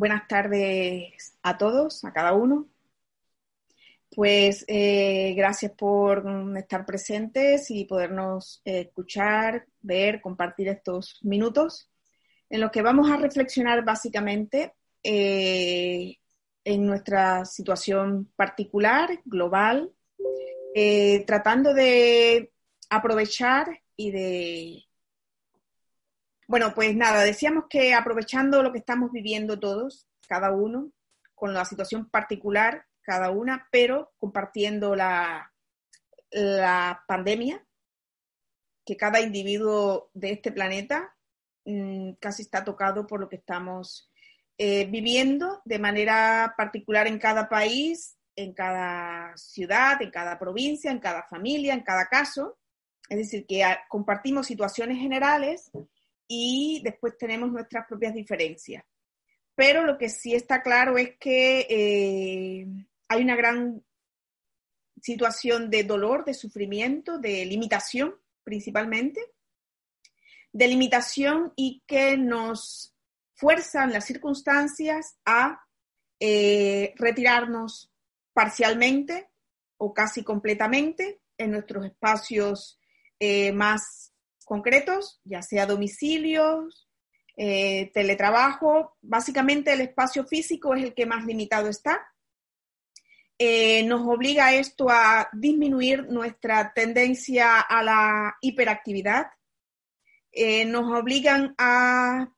Buenas tardes a todos, a cada uno. Pues eh, gracias por estar presentes y podernos eh, escuchar, ver, compartir estos minutos en los que vamos a reflexionar básicamente eh, en nuestra situación particular, global, tratando de aprovechar y de bueno, pues nada, decíamos que aprovechando lo que estamos viviendo todos, cada uno, con la situación particular, cada una, pero compartiendo la, la pandemia, que cada individuo de este planeta mm, casi está tocado por lo que estamos eh, viviendo de manera particular en cada país, en cada ciudad, en cada provincia, en cada familia, en cada caso. Es decir, que compartimos situaciones generales y después tenemos nuestras propias diferencias. Pero lo que sí está claro es que eh, hay una gran situación de dolor, de sufrimiento, de limitación principalmente, de limitación y que nos fuerzan las circunstancias a eh, retirarnos parcialmente o casi completamente en nuestros espacios eh, más concretos, ya sea domicilios, eh, teletrabajo, básicamente el espacio físico es el que más limitado está. Eh, nos obliga esto a disminuir nuestra tendencia a la hiperactividad, eh, nos obligan a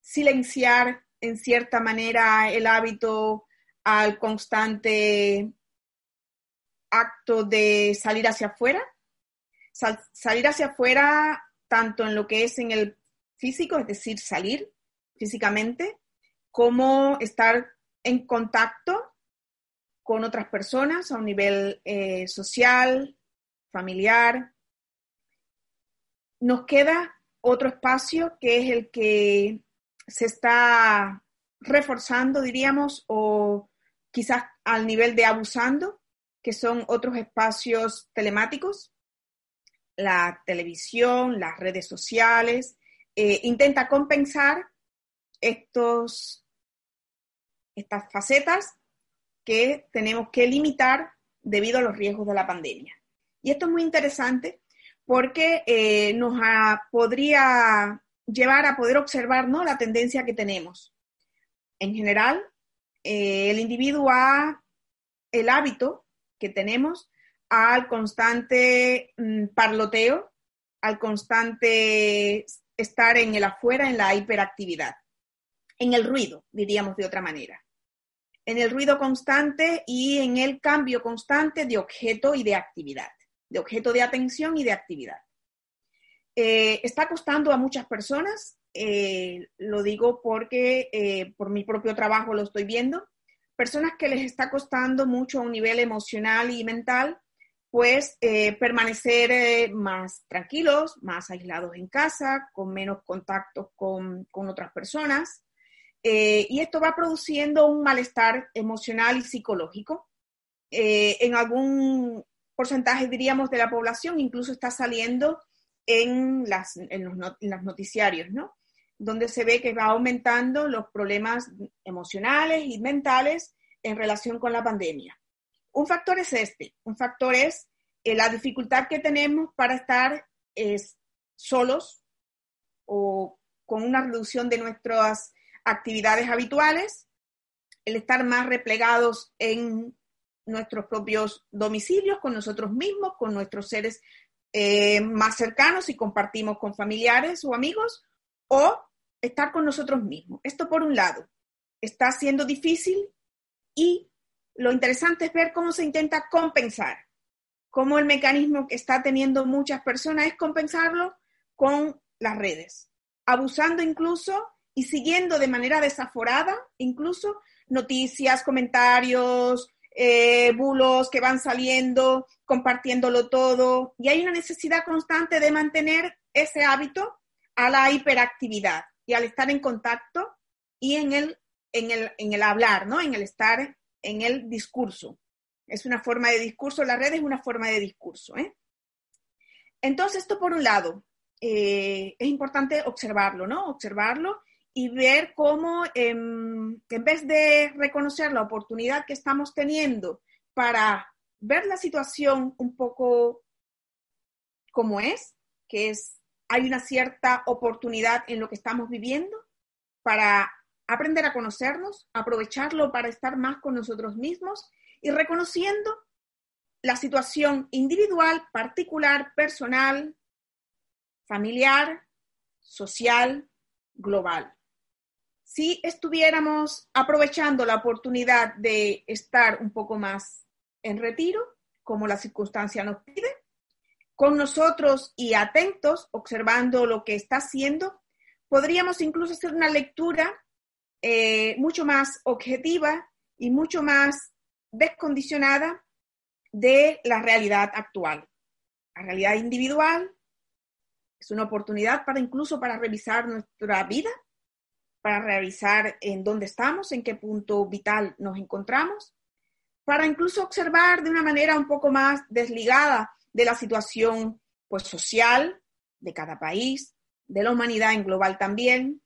silenciar en cierta manera el hábito al constante acto de salir hacia afuera. salir hacia afuera tanto en lo que es en el físico, es decir, salir físicamente, como estar en contacto con otras personas a un nivel eh, social, familiar. Nos queda otro espacio que es el que se está reforzando, diríamos, o quizás al nivel de abusando, que son otros espacios telemáticos, la televisión, las redes sociales, eh, intenta compensar estos, estas facetas que tenemos que limitar debido a los riesgos de la pandemia. Y esto es muy interesante porque eh, nos podría llevar a poder observar ¿no? la tendencia que tenemos. En general, eh, el individuo ha el hábito que tenemos al constante mm, parloteo, al constante estar en el afuera, en la hiperactividad, en el ruido, diríamos de otra manera, en el ruido constante y en el cambio constante de objeto y de actividad, de objeto de atención y de actividad. Eh, está costando a muchas personas, eh, lo digo porque eh, por mi propio trabajo lo estoy viendo, personas que les está costando mucho a un nivel emocional y mental pues eh, permanecer eh, más tranquilos, más aislados en casa, con menos contactos con, otras personas. Eh, y esto va produciendo un malestar emocional y psicológico. en algún porcentaje, diríamos, de la población incluso está saliendo en, las, en los, noticiarios, ¿no? Donde se ve que va aumentando los problemas emocionales y mentales en relación con la pandemia. Un factor es este, un factor es eh, la dificultad que tenemos para estar solos o con una reducción de nuestras actividades habituales, el estar más replegados en nuestros propios domicilios, con nosotros mismos, con nuestros seres eh, más cercanos y compartimos con familiares o amigos, o estar con nosotros mismos. Esto por un lado, está siendo difícil y lo interesante es ver cómo se intenta compensar, cómo el mecanismo que está teniendo muchas personas es compensarlo con las redes, abusando incluso y siguiendo de manera desaforada incluso noticias, comentarios, eh, bulos que van saliendo, compartiéndolo todo. Y hay una necesidad constante de mantener ese hábito a la hiperactividad y al estar en contacto y en el, en el, en el hablar, ¿no? En el estar en el discurso. Es una forma de discurso, la red es una forma de discurso. ¿eh? Entonces, esto por un lado, eh, es importante observarlo, ¿no? Observarlo y ver cómo em, en vez de reconocer la oportunidad que estamos teniendo para ver la situación un poco como es, que es, hay una cierta oportunidad en lo que estamos viviendo para aprender a conocernos, aprovecharlo para estar más con nosotros mismos y reconociendo la situación individual, particular, personal, familiar, social, global. Si estuviéramos aprovechando la oportunidad de estar un poco más en retiro, como la circunstancia nos pide, con nosotros y atentos, observando lo que está haciendo, podríamos incluso hacer una lectura eh, mucho más objetiva y mucho más descondicionada de la realidad actual. La realidad individual es una oportunidad para incluso para revisar nuestra vida, para revisar en dónde estamos, en qué punto vital nos encontramos, para incluso observar de una manera un poco más desligada de la situación pues, social de cada país, de la humanidad en global también.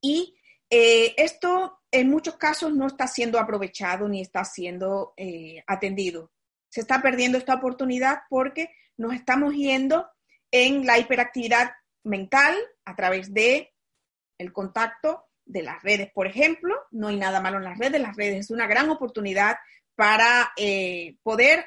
Y eh, esto en muchos casos no está siendo aprovechado ni está siendo eh, atendido. Se está perdiendo esta oportunidad porque nos estamos yendo en la hiperactividad mental a través de el contacto de las redes, por ejemplo. No hay nada malo en las redes, las redes es una gran oportunidad para eh, poder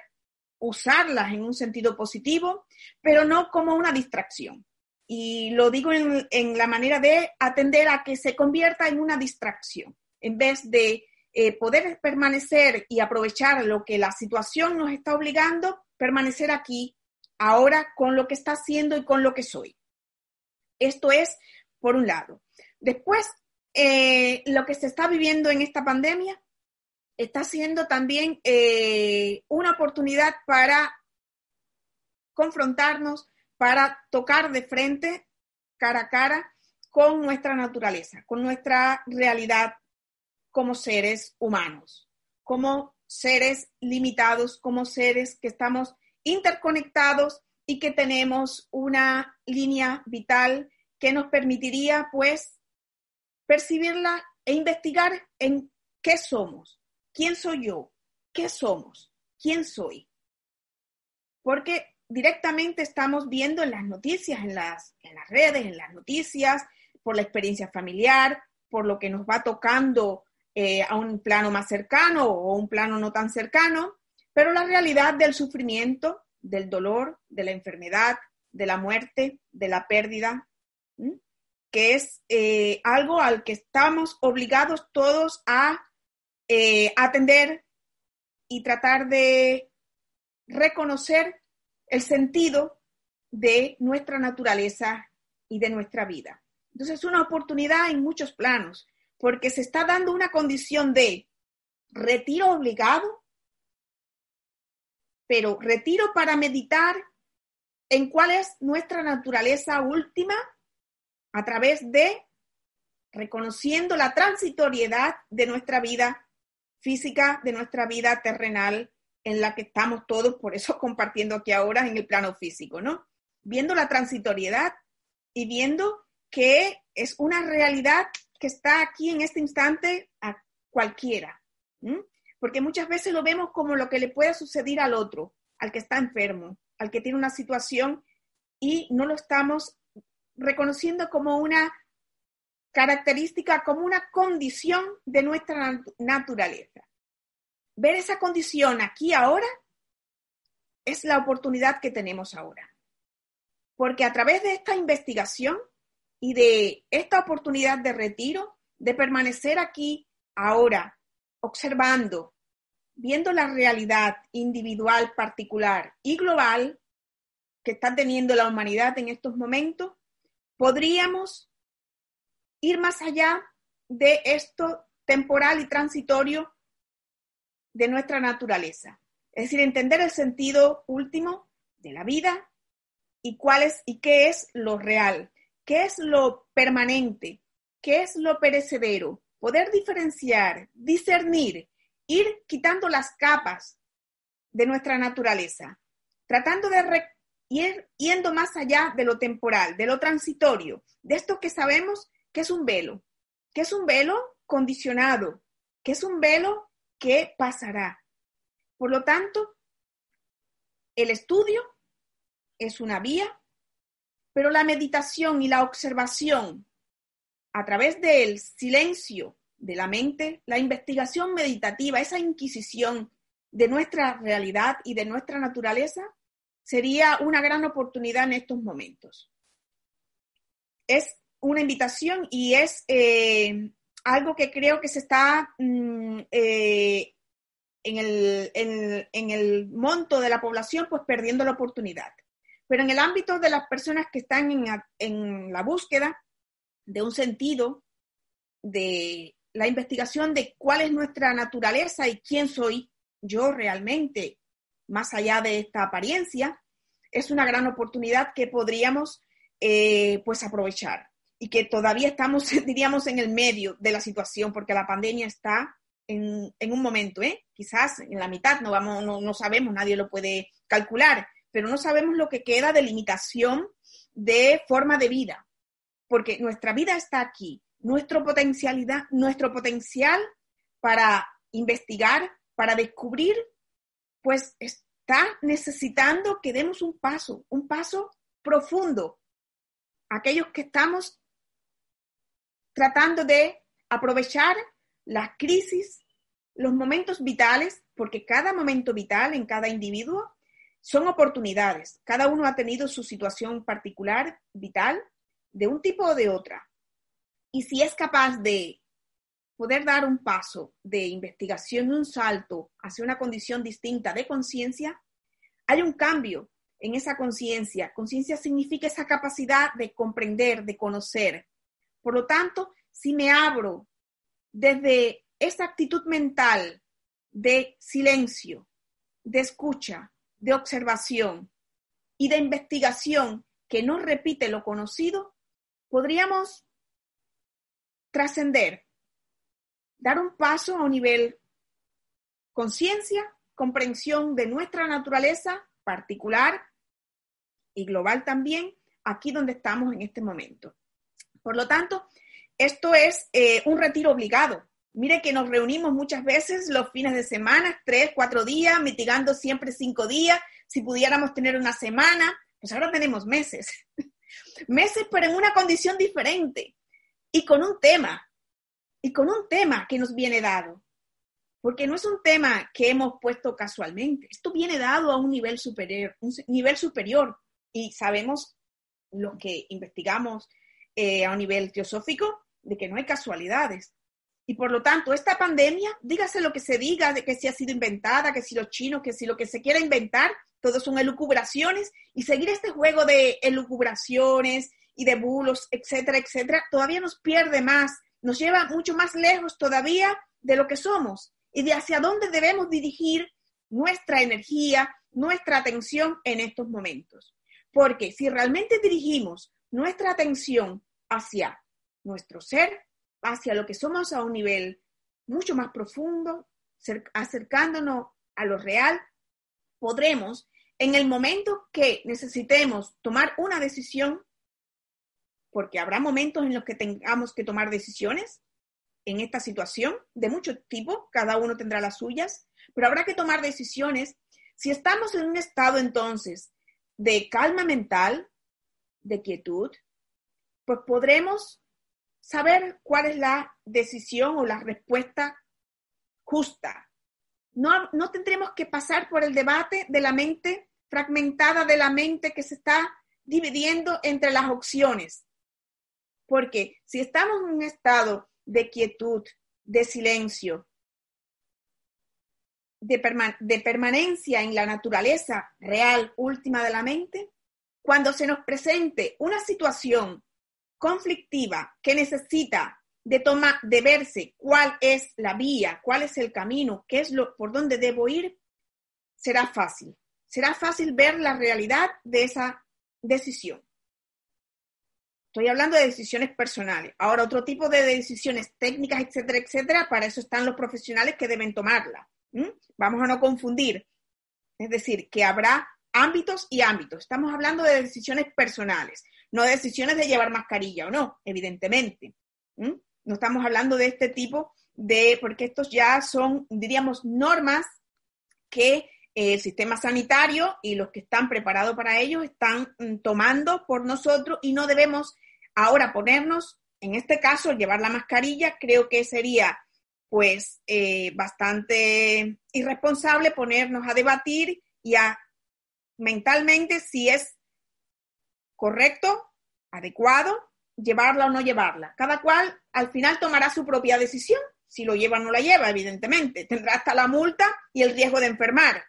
usarlas en un sentido positivo, pero no como una distracción. Y lo digo en, la manera de atender a que se convierta en una distracción, en vez de eh, poder permanecer y aprovechar lo que la situación nos está obligando, permanecer aquí, ahora, con lo que está haciendo y con lo que soy. Esto es, por un lado. Después, eh, lo que se está viviendo en esta pandemia está siendo también eh, una oportunidad para confrontarnos, para tocar de frente, cara a cara, con nuestra naturaleza, con nuestra realidad como seres humanos, como seres limitados, como seres que estamos interconectados y que tenemos una línea vital que nos permitiría, pues, percibirla e investigar en qué somos, quién soy yo, qué somos, quién soy. Porque directamente estamos viendo en las noticias, en las, en las redes, en las noticias, por la experiencia familiar, por lo que nos va tocando eh, a un plano más cercano o un plano no tan cercano, pero la realidad del sufrimiento, del dolor, de la enfermedad, de la muerte, de la pérdida, que es eh, algo al que estamos obligados todos a eh, atender y tratar de reconocer el sentido de nuestra naturaleza y de nuestra vida. Entonces es una oportunidad en muchos planos, porque se está dando una condición de retiro obligado, pero retiro para meditar en cuál es nuestra naturaleza última a través de reconociendo la transitoriedad de nuestra vida física, de nuestra vida terrenal en la que estamos todos, por eso compartiendo aquí ahora en el plano físico, ¿no? Viendo la transitoriedad y viendo que es una realidad que está aquí en este instante a cualquiera, porque muchas veces lo vemos como lo que le puede suceder al otro, al que está enfermo, al que tiene una situación y no lo estamos reconociendo como una característica, como una condición de nuestra naturaleza. Ver esa condición aquí ahora es la oportunidad que tenemos ahora. Porque a través de esta investigación y de esta oportunidad de retiro, de permanecer aquí ahora, observando, viendo la realidad individual, particular y global que está teniendo la humanidad en estos momentos, podríamos ir más allá de esto temporal y transitorio de nuestra naturaleza. Es decir, entender el sentido último de la vida y cuál es y qué es lo real, qué es lo permanente, qué es lo perecedero, poder diferenciar, discernir, ir quitando las capas de nuestra naturaleza, tratando de ir yendo más allá de lo temporal, de lo transitorio, de esto que sabemos que es un velo, que es un velo condicionado, que es un velo que pasará. Por lo tanto, el estudio es una vía, pero la meditación y la observación a través del silencio de la mente, la investigación meditativa, esa inquisición de nuestra realidad y de nuestra naturaleza, sería una gran oportunidad en estos momentos. Es una invitación y es eh, algo que creo que se está mm, eh, en, el, monto de la población, pues perdiendo la oportunidad. Pero en el ámbito de las personas que están en, en la búsqueda de un sentido, de la investigación de cuál es nuestra naturaleza y quién soy yo realmente, más allá de esta apariencia, es una gran oportunidad que podríamos eh, pues aprovechar y que todavía estamos, diríamos, en el medio de la situación, porque la pandemia está en, un momento, ¿eh? quizás en la mitad, no, vamos, no, sabemos, nadie lo puede calcular, pero no sabemos lo que queda de limitación de forma de vida, porque nuestra vida está aquí, nuestro potencialidad, nuestro potencial para investigar, para descubrir, pues está necesitando que demos un paso, un paso profundo. Aquellos que estamos tratando de aprovechar las crisis, los momentos vitales, porque cada momento vital en cada individuo son oportunidades. Cada uno ha tenido su situación particular, vital, de un tipo o de otra. Y si es capaz de poder dar un paso de investigación, un salto hacia una condición distinta de conciencia, hay un cambio en esa conciencia. Conciencia significa esa capacidad de comprender, de conocer, por lo tanto, si me abro desde esa actitud mental de silencio, de escucha, de observación y de investigación que no repite lo conocido, podríamos trascender, dar un paso a un nivel conciencia, comprensión de nuestra naturaleza particular y global también, aquí donde estamos en este momento. Por lo tanto, esto es eh, un retiro obligado. Mire que nos reunimos muchas veces los fines de semana, tres, cuatro días, mitigando siempre cinco días. Si pudiéramos tener una semana, pues ahora tenemos meses. meses, pero en una condición diferente y con un tema, y con un tema que nos viene dado. Porque no es un tema que hemos puesto casualmente. Esto viene dado a un nivel superior, un nivel superior. Y sabemos lo que investigamos eh, a un nivel teosófico, de que no hay casualidades. Y por lo tanto, esta pandemia, dígase lo que se diga, de que si ha sido inventada, que si los chinos, que si lo que se quiera inventar, todo son elucubraciones, y seguir este juego de elucubraciones y de bulos, etcétera, etcétera, todavía nos pierde más, nos lleva mucho más lejos todavía de lo que somos y de hacia dónde debemos dirigir nuestra energía, nuestra atención en estos momentos. Porque si realmente dirigimos nuestra atención hacia nuestro ser, hacia lo que somos a un nivel mucho más profundo, acercándonos a lo real, podremos, en el momento que necesitemos tomar una decisión, porque habrá momentos en los que tengamos que tomar decisiones en esta situación de mucho tipo, cada uno tendrá las suyas, pero habrá que tomar decisiones. Si estamos en un estado entonces de calma mental, de quietud, pues podremos saber cuál es la decisión o la respuesta justa. No, no tendremos que pasar por el debate de la mente fragmentada, de la mente que se está dividiendo entre las opciones. Porque si estamos en un estado de quietud, de silencio, de, de, permanencia en la naturaleza real última de la mente, cuando se nos presente una situación conflictiva que necesita de tomar, de verse cuál es la vía, cuál es el camino, qué es lo por dónde debo ir, será fácil. Será fácil ver la realidad de esa decisión. Estoy hablando de decisiones personales. Ahora, otro tipo de decisiones técnicas, etcétera, etcétera, para eso están los profesionales que deben tomarla. Vamos a no confundir. Es decir, que habrá ámbitos y ámbitos. Estamos hablando de decisiones personales, no de decisiones de llevar mascarilla o no, evidentemente. No estamos hablando de este tipo de, porque estos ya son, diríamos, normas que el sistema sanitario y los que están preparados para ello están mm, tomando por nosotros y no debemos ahora ponernos, en este caso, llevar la mascarilla, creo que sería pues eh, bastante irresponsable ponernos a debatir y a mentalmente si es correcto, adecuado, llevarla o no llevarla. Cada cual al final tomará su propia decisión, si lo lleva o no la lleva, evidentemente. Tendrá hasta la multa y el riesgo de enfermar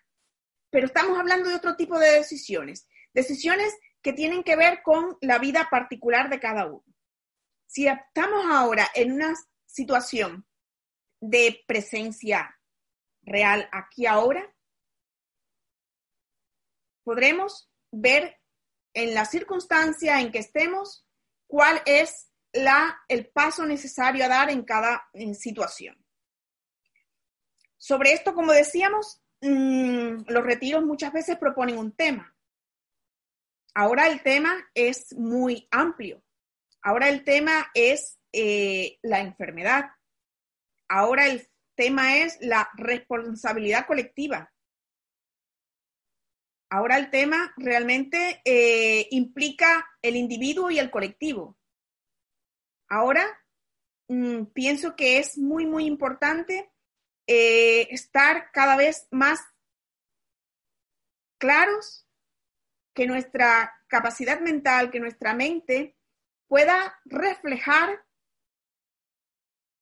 pero estamos hablando de otro tipo de decisiones, decisiones que tienen que ver con la vida particular de cada uno. Si estamos ahora en una situación de presencia real aquí ahora, podremos ver en la circunstancia en que estemos cuál es la, el paso necesario a dar en cada situación. Sobre esto, como decíamos, Mm, los retiros muchas veces proponen un tema. Ahora el tema es muy amplio. Ahora el tema es eh, la enfermedad. Ahora el tema es la responsabilidad colectiva. Ahora el tema realmente eh, implica el individuo y el colectivo. Ahora mm, pienso que es muy, muy importante eh, estar cada vez más claros, que nuestra capacidad mental, que nuestra mente pueda reflejar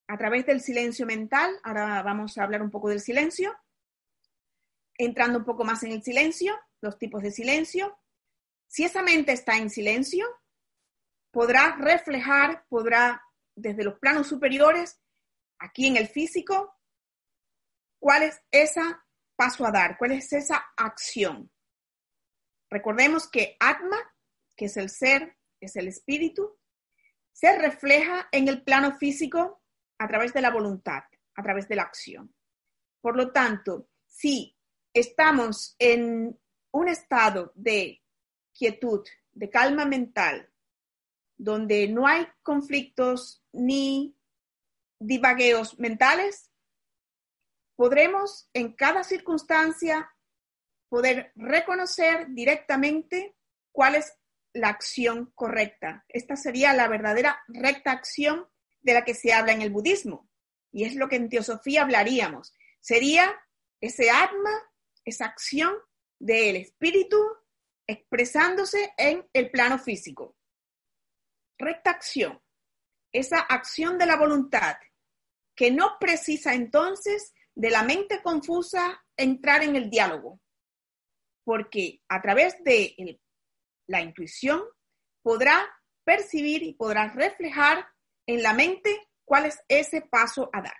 a través del silencio mental, ahora vamos a hablar un poco del silencio, entrando un poco más en el silencio, los tipos de silencio. Si esa mente está en silencio, podrá reflejar, podrá desde los planos superiores, aquí en el físico, ¿Cuál es ese paso a dar? ¿Cuál es esa acción? Recordemos que Atma, que es el ser, es el espíritu, se refleja en el plano físico a través de la voluntad, a través de la acción. Por lo tanto, si estamos en un estado de quietud, de calma mental, donde no hay conflictos ni divagueos mentales, podremos en cada circunstancia poder reconocer directamente cuál es la acción correcta. Esta sería la verdadera recta acción de la que se habla en el budismo. Y es lo que en teosofía hablaríamos. Sería ese atma, esa acción del espíritu expresándose en el plano físico. Recta acción, esa acción de la voluntad, que no precisa entonces de la mente confusa entrar en el diálogo, porque a través de la intuición podrá percibir y podrá reflejar en la mente cuál es ese paso a dar.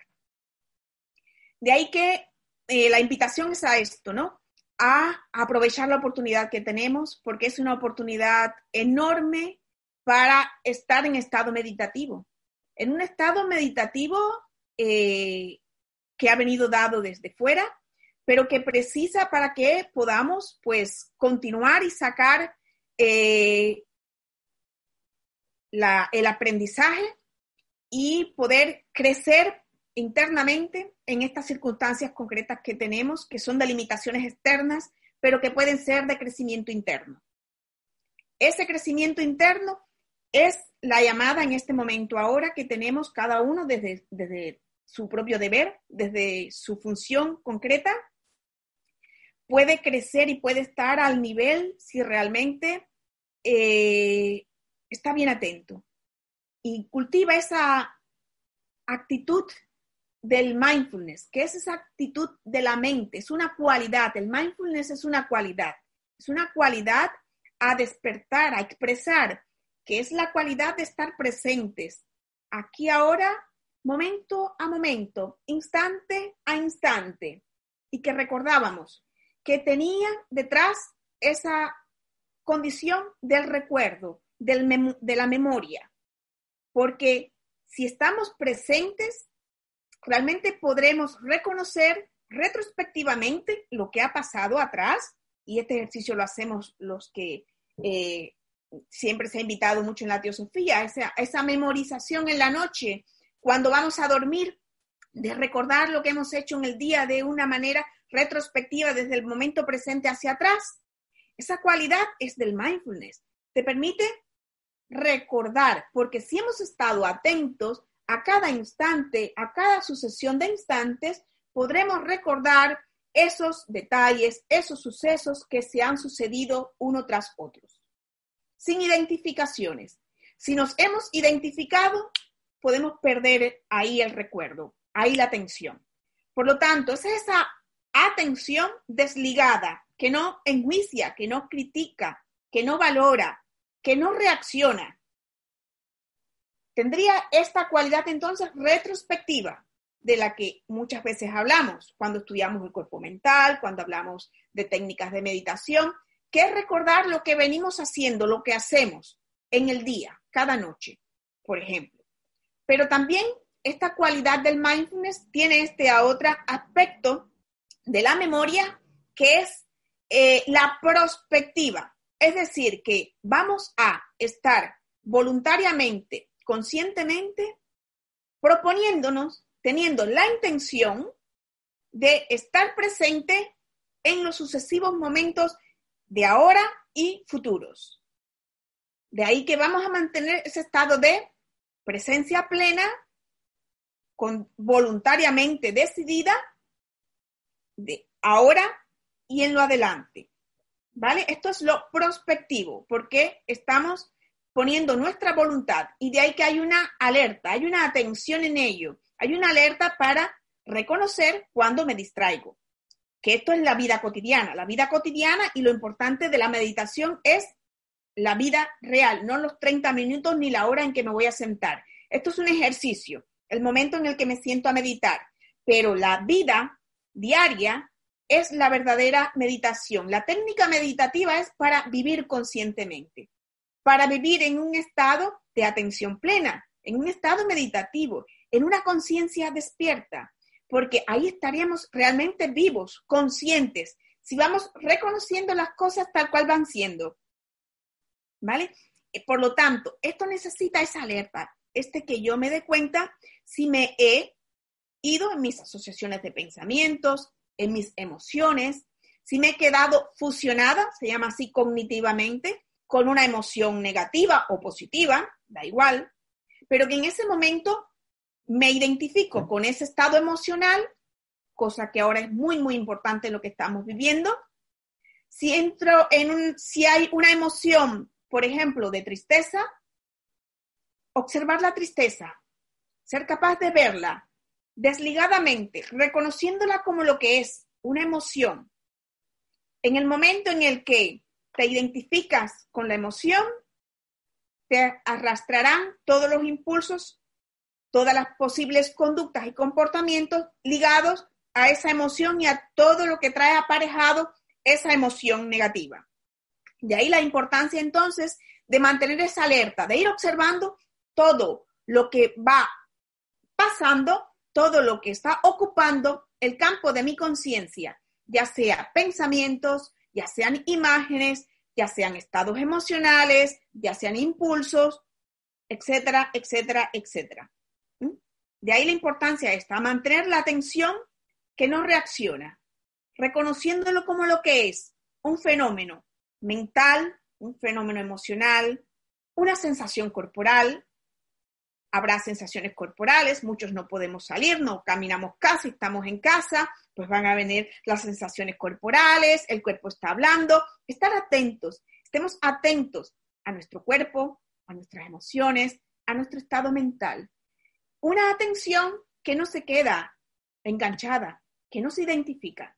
De ahí que eh, la invitación es a esto, ¿no? A aprovechar la oportunidad que tenemos, porque es una oportunidad enorme para estar en estado meditativo. En un estado meditativo eh, que ha venido dado desde fuera, pero que precisa para que podamos pues continuar y sacar eh, el aprendizaje y poder crecer internamente en estas circunstancias concretas que tenemos, que son de limitaciones externas, pero que pueden ser de crecimiento interno. Ese crecimiento interno es la llamada en este momento ahora que tenemos cada uno desde, desde su propio deber, desde su función concreta, puede crecer y puede estar al nivel si realmente eh, está bien atento y cultiva esa actitud del mindfulness, que es esa actitud de la mente, es una cualidad, el mindfulness es una cualidad, es una cualidad a despertar, a expresar, que es la cualidad de estar presentes, aquí ahora, momento a momento, instante a instante, y que recordábamos que tenía detrás esa condición del recuerdo, del de la memoria, porque si estamos presentes, realmente podremos reconocer retrospectivamente lo que ha pasado atrás, y este ejercicio lo hacemos los que eh, siempre se ha invitado mucho en la teosofía, esa, esa memorización en la noche, cuando vamos a dormir, de recordar lo que hemos hecho en el día de una manera retrospectiva desde el momento presente hacia atrás. Esa cualidad es del mindfulness. Te permite recordar, porque si hemos estado atentos, a cada instante, a cada sucesión de instantes, podremos recordar esos detalles, esos sucesos que se han sucedido uno tras otros, sin identificaciones. Si nos hemos identificado, podemos perder ahí el recuerdo, ahí la atención. Por lo tanto, es esa atención desligada, que no enjuicia, que no critica, que no valora, que no reacciona, Tendría esta cualidad entonces retrospectiva de la que muchas veces hablamos cuando estudiamos el cuerpo mental, cuando hablamos de técnicas de meditación, que es recordar lo que venimos haciendo, lo que hacemos en el día, cada noche, por ejemplo. Pero también esta cualidad del mindfulness tiene este otro aspecto de la memoria que es eh, la prospectiva. Es decir, que vamos a estar voluntariamente conscientemente proponiéndonos, teniendo la intención de estar presente en los sucesivos momentos de ahora y futuros. De ahí que vamos a mantener ese estado de presencia plena, voluntariamente decidida, de ahora y en lo adelante. ¿Vale? Esto es lo prospectivo, porque estamos poniendo nuestra voluntad. Y de ahí que hay una alerta, hay una atención en ello, hay una alerta para reconocer cuando me distraigo, que esto es la vida cotidiana, la vida cotidiana y lo importante de la meditación es la vida real, no los 30 minutos ni la hora en que me voy a sentar. Esto es un ejercicio, el momento en el que me siento a meditar, pero la vida diaria es la verdadera meditación. La técnica meditativa es para vivir conscientemente para vivir en un estado de atención plena, en un estado meditativo, en una conciencia despierta, porque ahí estaríamos realmente vivos, conscientes, si vamos reconociendo las cosas tal cual van siendo. ¿Vale? Eh, por lo tanto, esto necesita esa alerta, este que yo me dé cuenta si me he ido en mis asociaciones de pensamientos, en mis emociones, si me he quedado fusionada, se llama así cognitivamente, con una emoción negativa o positiva, da igual, pero que en ese momento me identifico con ese estado emocional, cosa que ahora es muy, muy importante lo que estamos viviendo. Si entro en un, si hay una emoción, por ejemplo, de tristeza, observar la tristeza, ser capaz de verla desligadamente, reconociéndola como lo que es, una emoción. En el momento en el que te identificas con la emoción, te arrastrarán todos los impulsos, todas las posibles conductas y comportamientos ligados a esa emoción y a todo lo que trae aparejado esa emoción negativa. De ahí la importancia entonces de mantener esa alerta, de ir observando todo lo que va pasando, todo lo que está ocupando el campo de mi conciencia ya sea pensamientos, ya sean imágenes, ya sean estados emocionales, ya sean impulsos, etcétera, etcétera, etcétera. ¿Mm? De ahí la importancia está mantener la atención que no reacciona, reconociéndolo como lo que es, un fenómeno mental, un fenómeno emocional, una sensación corporal. Habrá sensaciones corporales, muchos no podemos salir, no caminamos casi, estamos en casa, pues van a venir las sensaciones corporales, el cuerpo está hablando. Estar atentos, estemos atentos a nuestro cuerpo, a nuestras emociones, a nuestro estado mental. Una atención que no se queda enganchada, que no se identifica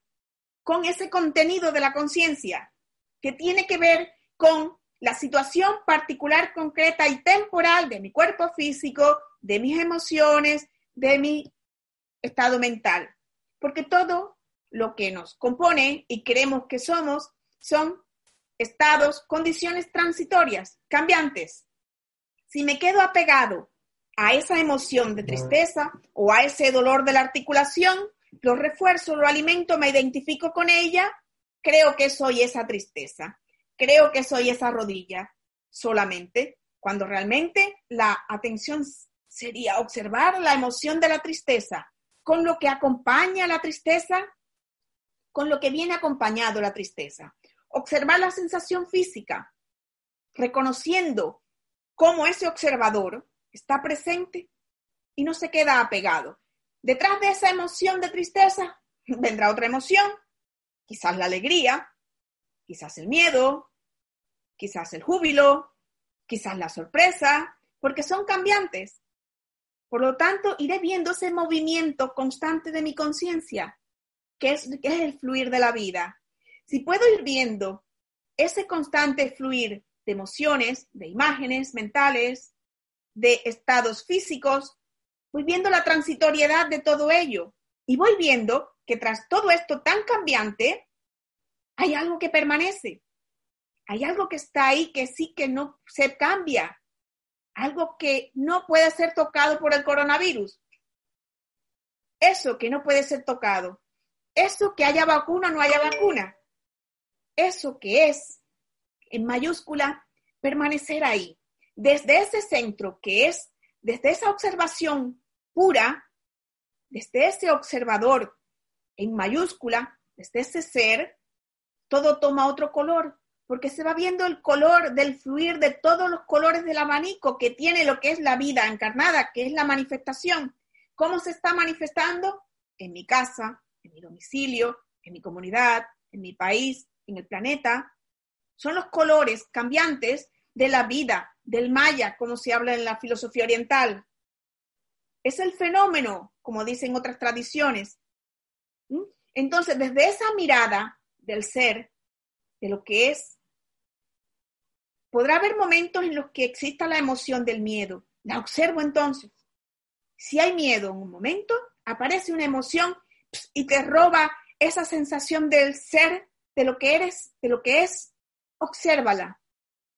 con ese contenido de la conciencia que tiene que ver con la situación particular, concreta y temporal de mi cuerpo físico, de mis emociones, de mi estado mental. Porque todo lo que nos compone y creemos que somos son estados, condiciones transitorias, cambiantes. Si me quedo apegado a esa emoción de tristeza o a ese dolor de la articulación, lo refuerzo, lo alimento, me identifico con ella, creo que soy esa tristeza, creo que soy esa rodilla solamente, cuando realmente la atención sería observar la emoción de la tristeza con lo que acompaña la tristeza, con lo que viene acompañado la tristeza. Observar la sensación física, reconociendo cómo ese observador está presente y no se queda apegado. Detrás de esa emoción de tristeza vendrá otra emoción, quizás la alegría, quizás el miedo, quizás el júbilo, quizás la sorpresa, porque son cambiantes. Por lo tanto, iré viendo ese movimiento constante de mi conciencia, que es, que es el fluir de la vida. Si puedo ir viendo ese constante fluir de emociones, de imágenes mentales, de estados físicos, voy viendo la transitoriedad de todo ello y voy viendo que tras todo esto tan cambiante, hay algo que permanece, hay algo que está ahí que sí que no se cambia, algo que no puede ser tocado por el coronavirus. Eso que no puede ser tocado, eso que haya vacuna o no haya vacuna, eso que es en mayúscula, permanecer ahí, desde ese centro que es, desde esa observación pura, desde ese observador en mayúscula, desde ese ser, todo toma otro color, porque se va viendo el color del fluir de todos los colores del abanico que tiene lo que es la vida encarnada, que es la manifestación. ¿Cómo se está manifestando? En mi casa, en mi domicilio, en mi comunidad, en mi país, en el planeta, son los colores cambiantes de la vida, del maya, como se habla en la filosofía oriental. Es el fenómeno, como dicen otras tradiciones. ¿Mm? Entonces, desde esa mirada del ser, de lo que es, podrá haber momentos en los que exista la emoción del miedo. La observo entonces. Si hay miedo en un momento, aparece una emoción y te roba esa sensación del ser, de lo que eres, de lo que es, obsérvala.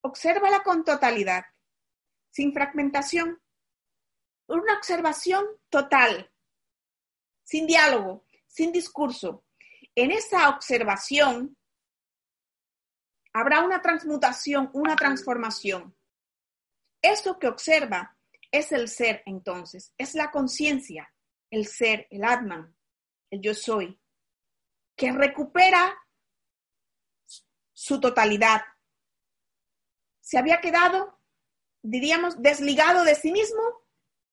Obsérvala con totalidad, sin fragmentación. Una observación total, sin diálogo, sin discurso. En esa observación habrá una transmutación, una transformación. Eso que observa es el ser entonces, es la conciencia, el ser, el Atman, el yo soy, que recupera su totalidad. Se había quedado, diríamos, desligado de sí mismo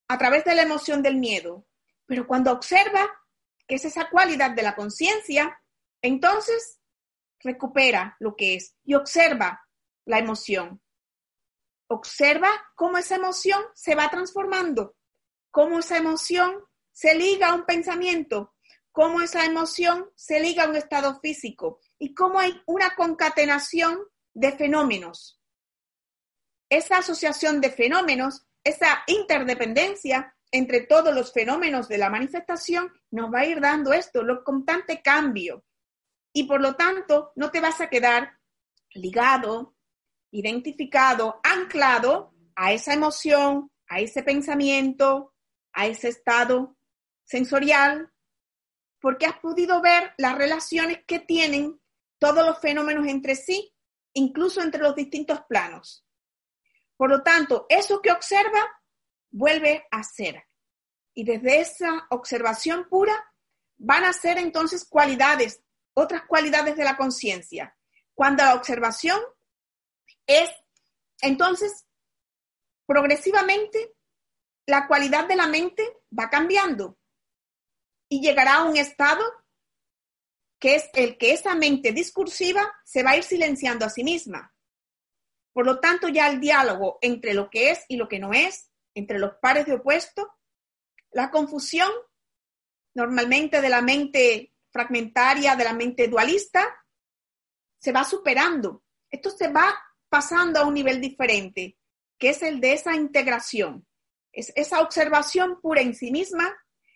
a través de la emoción del miedo. Pero cuando observa, que es esa cualidad de la conciencia, entonces recupera lo que es y observa la emoción. Observa cómo esa emoción se va transformando, cómo esa emoción se liga a un pensamiento, cómo esa emoción se liga a un estado físico y cómo hay una concatenación de fenómenos. Esa asociación de fenómenos, esa interdependencia entre todos los fenómenos de la manifestación nos va a ir dando esto, lo constante cambio. Y por lo tanto, no te vas a quedar ligado, identificado, anclado a esa emoción, a ese pensamiento, a ese estado sensorial, porque has podido ver las relaciones que tienen todos los fenómenos entre sí, incluso entre los distintos planos. Por lo tanto, eso que observa vuelve a ser. Y desde esa observación pura van a ser entonces cualidades, otras cualidades de la conciencia. Cuando la observación es, entonces, progresivamente, la cualidad de la mente va cambiando y llegará a un estado que es el que esa mente discursiva se va a ir silenciando a sí misma. Por lo tanto, ya el diálogo entre lo que es y lo que no es, entre los pares de opuesto, la confusión normalmente de la mente fragmentaria, de la mente dualista, se va superando. Esto se va pasando a un nivel diferente, que es el de esa integración. Es esa observación pura en sí misma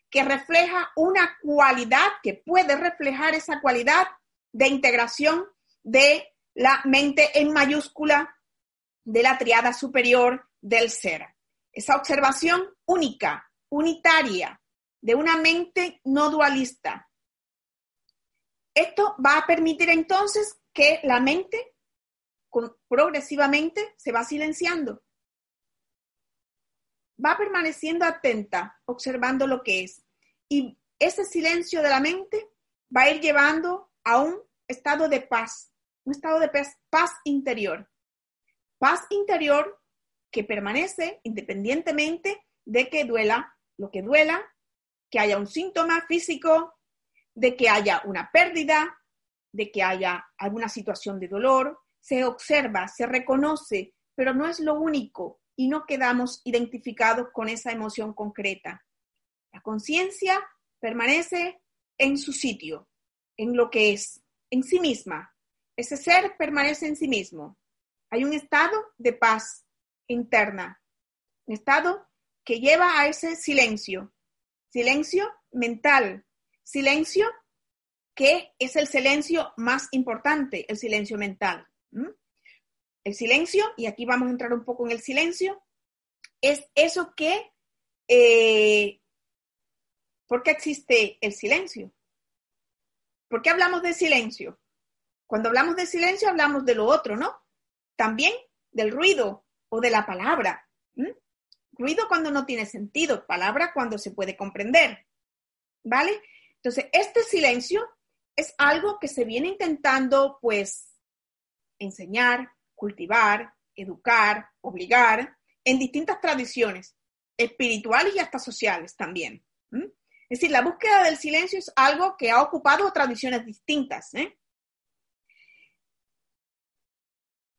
que refleja una cualidad, que puede reflejar esa cualidad de integración de la mente en mayúscula de la triada superior del ser. Esa observación única, unitaria, de una mente no dualista. Esto va a permitir entonces que la mente progresivamente se va silenciando. Va permaneciendo atenta, observando lo que es. Y ese silencio de la mente va a ir llevando a un estado de paz, un estado de paz, interior. Paz interior que permanece independientemente de que duela lo que duela que haya un síntoma físico, de que haya una pérdida, de que haya alguna situación de dolor, se observa, se reconoce, pero no es lo único y no quedamos identificados con esa emoción concreta. La conciencia permanece en su sitio, en lo que es, en sí misma. Ese ser permanece en sí mismo. Hay un estado de paz interna, un estado que lleva a ese silencio, Silencio mental. Silencio que es el silencio más importante, el silencio mental. El silencio, y aquí vamos a entrar un poco en el silencio, es eso que... Eh, ¿Por qué existe el silencio? ¿Por qué hablamos de silencio? Cuando hablamos de silencio hablamos de lo otro, ¿no? También del ruido o de la palabra. Ruido cuando no tiene sentido, palabra cuando se puede comprender. ¿Vale? Entonces, este silencio es algo que se viene intentando, pues, enseñar, cultivar, educar, obligar en distintas tradiciones, espirituales y hasta sociales también. Es decir, la búsqueda del silencio es algo que ha ocupado tradiciones distintas. ¿eh?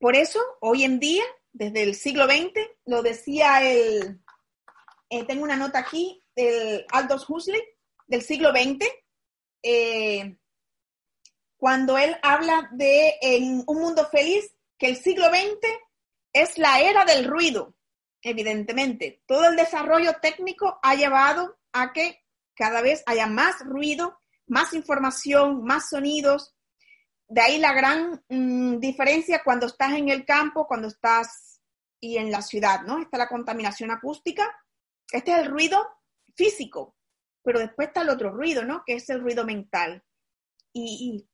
Por eso, hoy en día, desde el siglo XX, lo decía el, eh, tengo una nota aquí del Aldous Huxley, del siglo XX, eh, cuando él habla de en un mundo feliz, que el siglo XX es la era del ruido, evidentemente. Todo el desarrollo técnico ha llevado a que cada vez haya más ruido, más información, más sonidos. De ahí la gran mm, diferencia cuando estás en el campo, cuando estás y en la ciudad, ¿no? Está la contaminación acústica, este es el ruido físico, pero después está el otro ruido, ¿no? Que es el ruido mental. Y,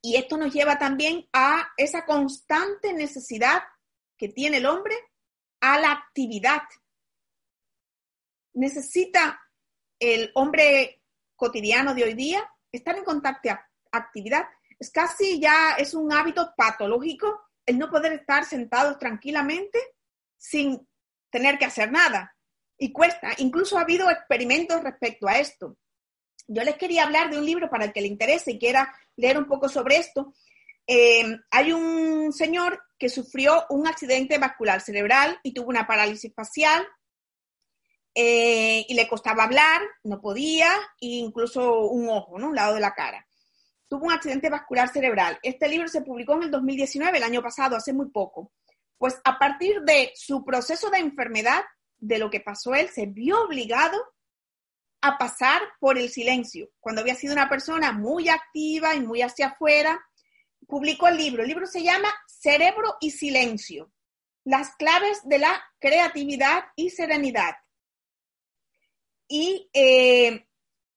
y esto nos lleva también a esa constante necesidad que tiene el hombre a la actividad. Necesita el hombre cotidiano de hoy día estar en contacto, actividad. Es casi ya, es un hábito patológico el no poder estar sentados tranquilamente sin tener que hacer nada. Y cuesta. Incluso ha habido experimentos respecto a esto. Yo les quería hablar de un libro para el que le interese y quiera leer un poco sobre esto. Eh, hay un señor que sufrió un accidente vascular cerebral y tuvo una parálisis facial eh, y le costaba hablar, no podía, e incluso un ojo, ¿no? Un lado de la cara tuvo un accidente vascular cerebral. Este libro se publicó en el 2019, el año pasado, hace muy poco. Pues a partir de su proceso de enfermedad, de lo que pasó él, se vio obligado a pasar por el silencio. Cuando había sido una persona muy activa y muy hacia afuera, publicó el libro. El libro se llama Cerebro y Silencio, las claves de la creatividad y serenidad. Y eh,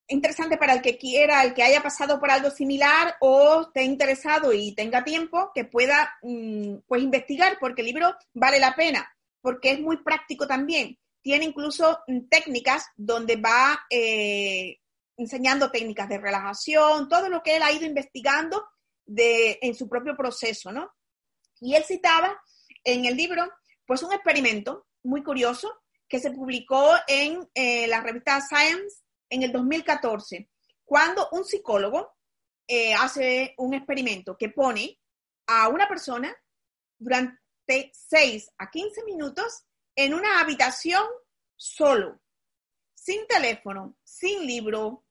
interesante para el que quiera, el que haya pasado por algo similar o esté interesado y tenga tiempo, que pueda mm, pues investigar, porque el libro vale la pena, porque es muy práctico también. Tiene incluso mm, técnicas donde va eh, enseñando técnicas de relajación, todo lo que él ha ido investigando de, en su propio proceso, ¿no? Y él citaba en el libro, pues un experimento muy curioso que se publicó en eh, la revista Science en el 2014, cuando un psicólogo eh, hace un experimento que pone a una persona durante 6 a 15 minutos en una habitación solo, sin teléfono, sin libro,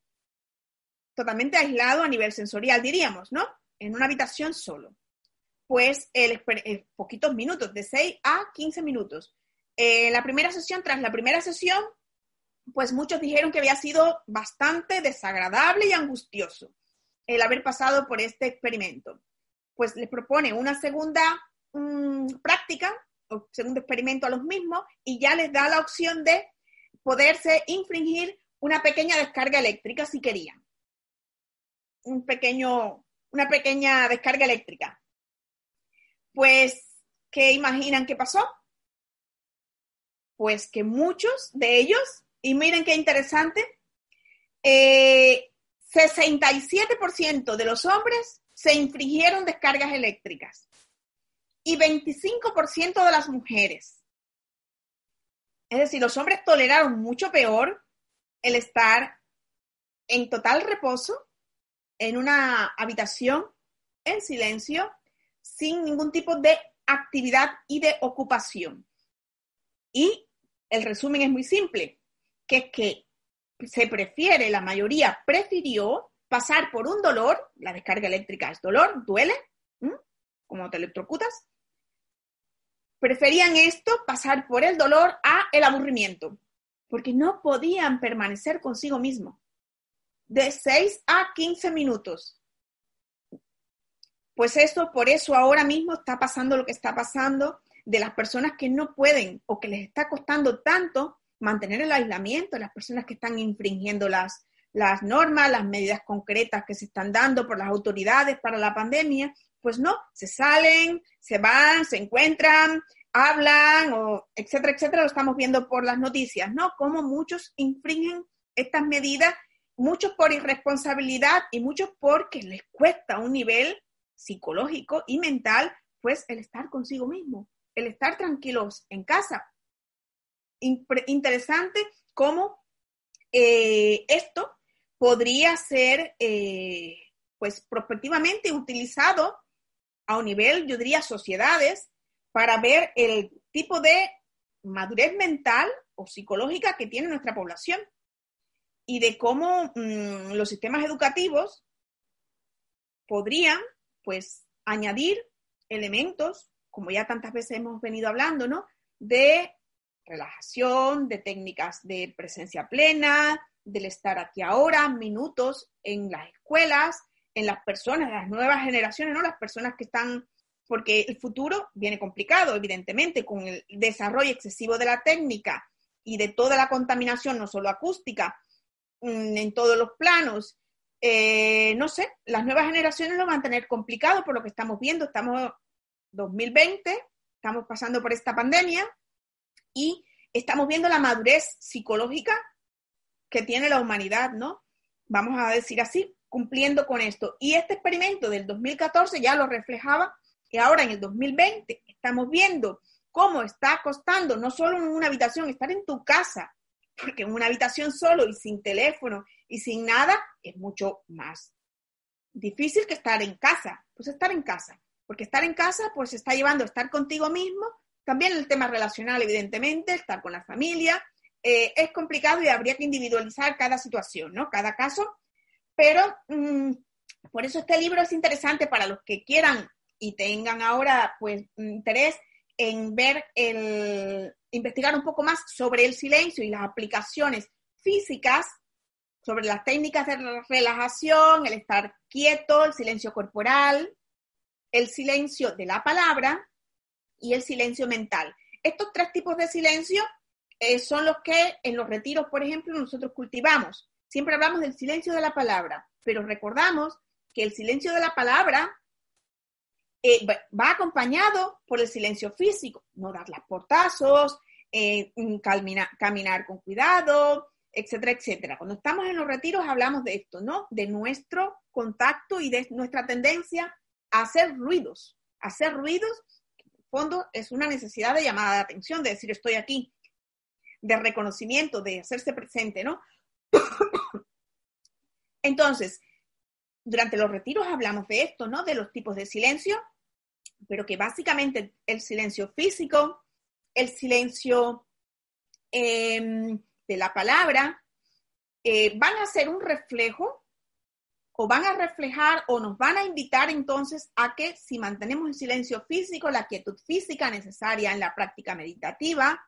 totalmente aislado a nivel sensorial, diríamos, ¿no? En una habitación solo. Pues el, eh, poquitos minutos, de 6 a 15 minutos. En la primera sesión, tras la primera sesión, pues muchos dijeron que había sido bastante desagradable y angustioso el haber pasado por este experimento. Pues les propone una segunda mm, práctica o segundo experimento a los mismos y ya les da la opción de poderse infringir una pequeña descarga eléctrica si querían. Un pequeño, una pequeña descarga eléctrica. Pues, ¿qué imaginan que pasó? Pues que muchos de ellos y miren qué interesante, 67% eh, de los hombres se infringieron descargas eléctricas y 25% de las mujeres. Es decir, los hombres toleraron mucho peor el estar en total reposo en una habitación en silencio sin ningún tipo de actividad y de ocupación. Y el resumen es muy simple que es que se prefiere, la mayoría prefirió pasar por un dolor, la descarga eléctrica es dolor, duele, como te electrocutas, preferían esto, pasar por el dolor a el aburrimiento, porque no podían permanecer consigo mismo. De 6 a 15 minutos. Pues eso, por eso ahora mismo está pasando lo que está pasando de las personas que no pueden o que les está costando tanto mantener el aislamiento, las personas que están infringiendo las, las normas, las medidas concretas que se están dando por las autoridades para la pandemia, pues no, se salen, se van, se encuentran, hablan, o etcétera, etcétera, lo estamos viendo por las noticias, ¿no? Como muchos infringen estas medidas, muchos por irresponsabilidad y muchos porque les cuesta un nivel psicológico y mental, pues el estar consigo mismo, el estar tranquilos en casa, interesante cómo eh, esto podría ser, eh, pues, prospectivamente utilizado a un nivel, yo diría, sociedades, para ver el tipo de madurez mental o psicológica que tiene nuestra población y de cómo mm, los sistemas educativos podrían, pues, añadir elementos, como ya tantas veces hemos venido hablando, ¿no? De relajación, de técnicas de presencia plena, del estar aquí ahora, minutos en las escuelas, en las personas, las nuevas generaciones, ¿no? Las personas que están, porque el futuro viene complicado, evidentemente, con el desarrollo excesivo de la técnica y de toda la contaminación, no solo acústica, mm, en todos los planos. Eh, no sé, las nuevas generaciones lo van a tener complicado por lo que estamos viendo. Estamos 2020, estamos pasando por esta pandemia, y estamos viendo la madurez psicológica que tiene la humanidad, ¿no? Vamos a decir así, cumpliendo con esto. Y este experimento del 2014 ya lo reflejaba y ahora en el 2020 estamos viendo cómo está costando, no solo en una habitación, estar en tu casa, porque en una habitación solo y sin teléfono y sin nada es mucho más difícil que estar en casa. Pues estar en casa, porque estar en casa pues está llevando a estar contigo mismo también el tema relacional, evidentemente, estar con la familia. Eh, es complicado y habría que individualizar cada situación, ¿no? Cada caso. Pero mm, por eso este libro es interesante para los que quieran y tengan ahora, pues, interés en ver el, investigar un poco más sobre el silencio y las aplicaciones físicas, sobre las técnicas de relajación, el estar quieto, el silencio corporal, el silencio de la palabra y el silencio mental. Estos tres tipos de silencio eh, son los que en los retiros, por ejemplo, nosotros cultivamos. Siempre hablamos del silencio de la palabra, pero recordamos que el silencio de la palabra eh, va acompañado por el silencio físico, no dar las portazos, eh, caminar con cuidado, etcétera, etcétera. Cuando estamos en los retiros hablamos de esto, ¿no? De nuestro contacto y de nuestra tendencia a hacer ruidos. Hacer ruidos, en fondo, es una necesidad de llamada de atención, de decir estoy aquí, de reconocimiento, de hacerse presente, ¿no? Entonces, durante los retiros hablamos de esto, ¿no? De los tipos de silencio, pero que básicamente el silencio físico, el silencio em, de la palabra, eh, van a ser un reflejo o van a reflejar o nos van a invitar entonces a que si mantenemos el silencio físico, la quietud física necesaria en la práctica meditativa,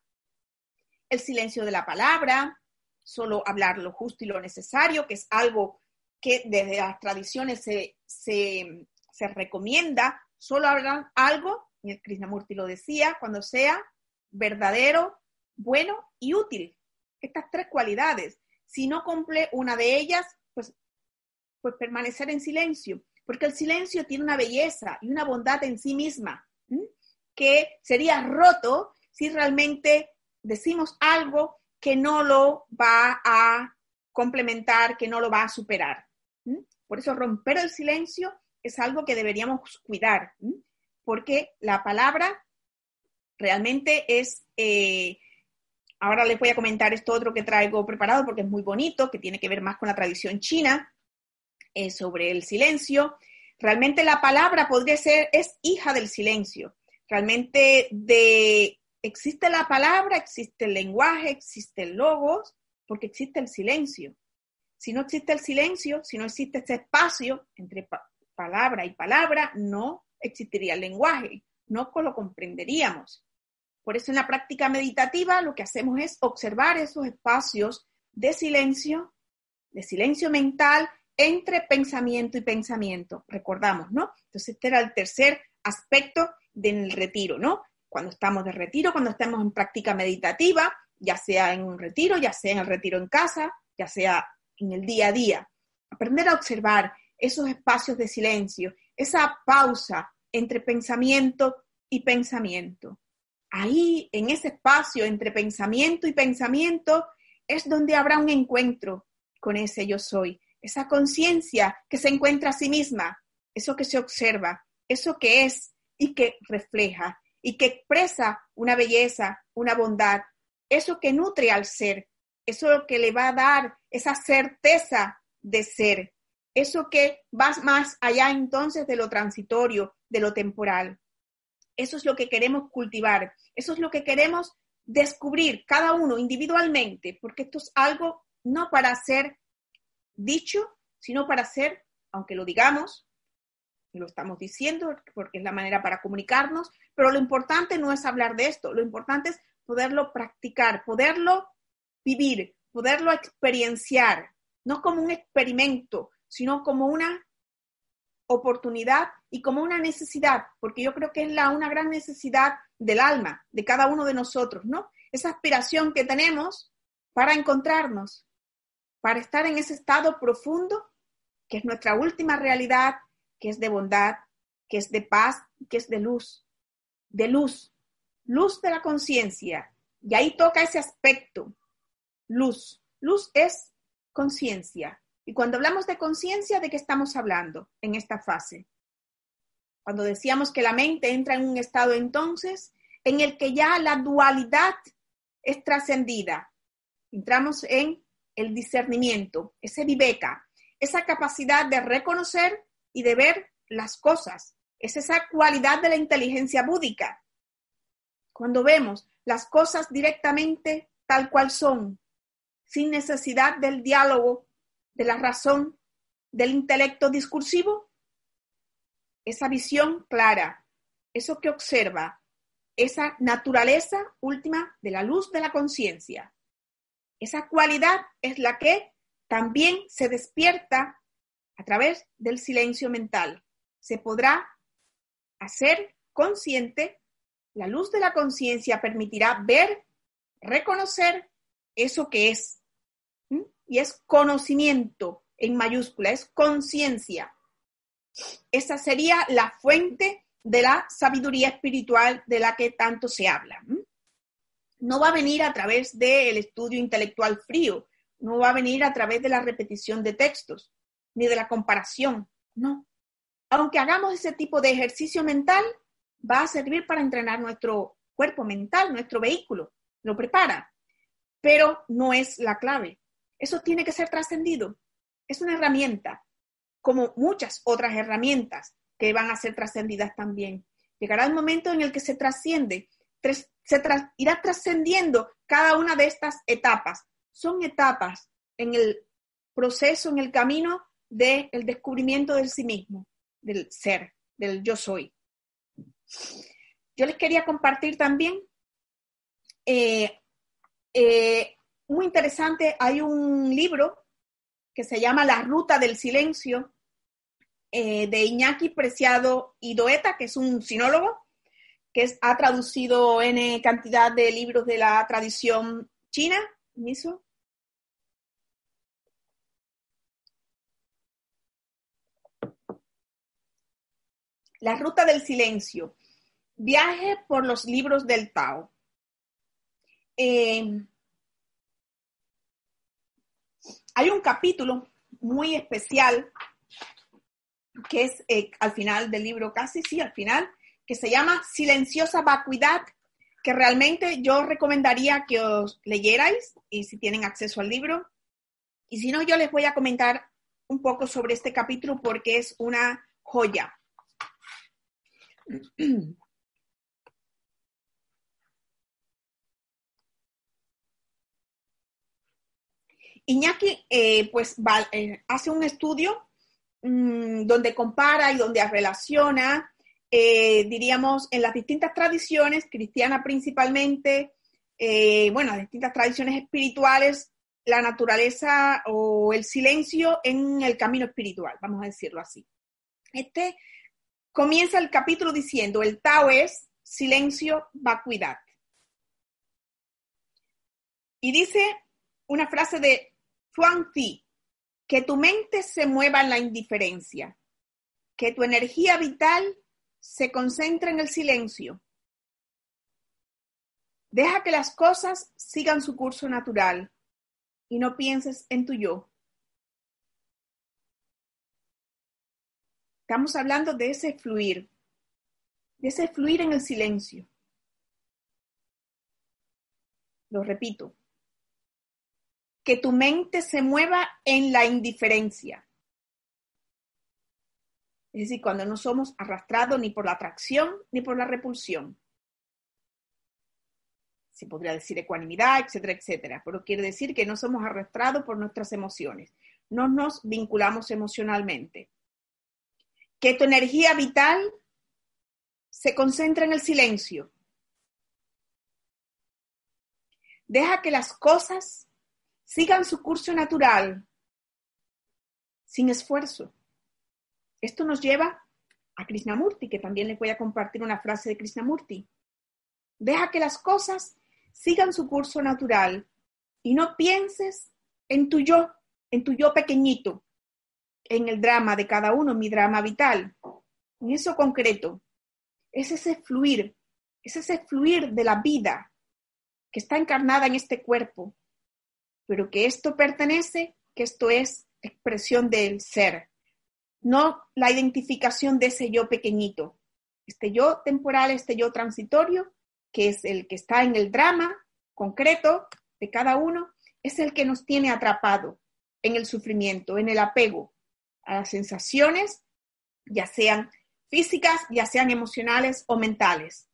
el silencio de la palabra, solo hablar lo justo y lo necesario, que es algo que desde las tradiciones se, se, se recomienda, solo hablar algo, y Krishnamurti lo decía, cuando sea verdadero, bueno y útil. Estas tres cualidades. Si no cumple una de ellas, pues, pues permanecer en silencio, porque el silencio tiene una belleza y una bondad en sí misma, que sería roto si realmente decimos algo que no lo va a complementar, que no lo va a superar. Por eso romper el silencio es algo que deberíamos cuidar, porque la palabra realmente es, eh, ahora les voy a comentar esto otro que traigo preparado porque es muy bonito, que tiene que ver más con la tradición china, eh, sobre el silencio. Realmente la palabra podría ser, es hija del silencio. Realmente de, existe la palabra, existe el lenguaje, existe el logos, porque existe el silencio. Si no existe el silencio, si no existe ese espacio entre palabra y palabra, no existiría el lenguaje, no lo comprenderíamos. Por eso en la práctica meditativa lo que hacemos es observar esos espacios de silencio, de silencio mental entre pensamiento y pensamiento. Recordamos, ¿no? Entonces este era el tercer aspecto del retiro, ¿no? Cuando estamos de retiro, cuando estamos en práctica meditativa, ya sea en un retiro, ya sea en el retiro en casa, ya sea en el día a día. Aprender a observar esos espacios de silencio, esa pausa entre pensamiento y pensamiento ahí, en ese espacio entre pensamiento y pensamiento, es donde habrá un encuentro con ese yo soy, esa conciencia que se encuentra a sí misma, eso que se observa, eso que es y que refleja y que expresa una belleza, una bondad, eso que nutre al ser, eso que le va a dar esa certeza de ser, eso que va más allá entonces de lo transitorio, de lo temporal. Eso es lo que queremos cultivar, eso es lo que queremos descubrir cada uno individualmente, porque esto es algo no para ser dicho, sino para ser, aunque lo digamos, lo estamos diciendo porque es la manera para comunicarnos, pero lo importante no es hablar de esto, lo importante es poderlo practicar, poderlo vivir, poderlo experienciar, no como un experimento, sino como una oportunidad y como una necesidad, porque yo creo que es la, una gran necesidad del alma, de cada uno de nosotros, ¿no? Esa aspiración que tenemos para encontrarnos, para estar en ese estado profundo, que es nuestra última realidad, que es de bondad, que es de paz, que es de luz, de luz, luz de la conciencia. Y ahí toca ese aspecto, luz. Luz es conciencia, y cuando hablamos de conciencia, ¿de qué estamos hablando en esta fase? Cuando decíamos que la mente entra en un estado entonces en el que ya la dualidad es trascendida. Entramos en el discernimiento, ese viveka, esa capacidad de reconocer y de ver las cosas. Es esa cualidad de la inteligencia búdica. Cuando vemos las cosas directamente tal cual son, sin necesidad del diálogo de la razón del intelecto discursivo? Esa visión clara, eso que observa, esa naturaleza última de la luz de la conciencia. Esa cualidad es la que también se despierta a través del silencio mental. Se podrá hacer consciente, la luz de la conciencia permitirá ver, reconocer eso que es y es conocimiento en mayúscula, es conciencia. Esa sería la fuente de la sabiduría espiritual de la que tanto se habla. No va a venir a través del estudio intelectual frío, no va a venir a través de la repetición de textos, ni de la comparación, no. Aunque hagamos ese tipo de ejercicio mental, va a servir para entrenar nuestro cuerpo mental, nuestro vehículo, lo prepara, pero no es la clave. Eso tiene que ser trascendido. Es una herramienta, como muchas otras herramientas que van a ser trascendidas también. Llegará el momento en el que se trasciende, se irá trascendiendo cada una de estas etapas. Son etapas en el proceso, en el camino del descubrimiento del sí mismo, del ser, del yo soy. Yo les quería compartir también, eh, eh, muy interesante, hay un libro que se llama La Ruta del Silencio, eh, de Iñaki Preciado Idoeta, que es un sinólogo, que ha traducido N cantidad de libros de la tradición china. ¿Miso? La Ruta del Silencio. Viaje por los libros del Tao. Eh, hay un capítulo muy especial que es eh, al final del libro, casi sí, al final, que se llama Silenciosa Vacuidad, que realmente yo recomendaría que os leyerais y si tienen acceso al libro. Y si no, yo les voy a comentar un poco sobre este capítulo porque es una joya. Iñaki eh, pues eh, hace un estudio mm, donde compara y donde relaciona, eh, diríamos, en las distintas tradiciones, cristianas principalmente, bueno, las distintas tradiciones espirituales, la naturaleza o el silencio en el camino espiritual, vamos a decirlo así. Este comienza el capítulo diciendo, el Tao es silencio, vacuidad. Y dice una frase de Chuang que tu mente se mueva en la indiferencia, que tu energía vital se concentre en el silencio. Deja que las cosas sigan su curso natural y no pienses en tu yo. Estamos hablando de ese fluir, de ese fluir en el silencio. Lo repito, que tu mente se mueva en la indiferencia. Es decir, cuando no somos arrastrados ni por la atracción ni por la repulsión. Se podría decir ecuanimidad, etcétera, etcétera, pero quiere decir que no somos arrastrados por nuestras emociones. No nos vinculamos emocionalmente. Que tu energía vital se concentre en el silencio. Deja que las cosas sigan su curso natural, sin esfuerzo. Esto nos lleva a Krishnamurti, que también les voy a compartir una frase de Krishnamurti. Deja que las cosas sigan su curso natural y no pienses en tu yo, en tu yo pequeñito, en el drama de cada uno, mi drama vital, en eso concreto. Es ese fluir, es ese fluir de la vida que está encarnada en este cuerpo, pero que esto pertenece, que esto es expresión del ser, no la identificación de ese yo pequeñito, este yo temporal, este yo transitorio, que es el que está en el drama concreto de cada uno, es el que nos tiene atrapado en el sufrimiento, en el apego a las sensaciones, ya sean físicas, ya sean emocionales o mentales.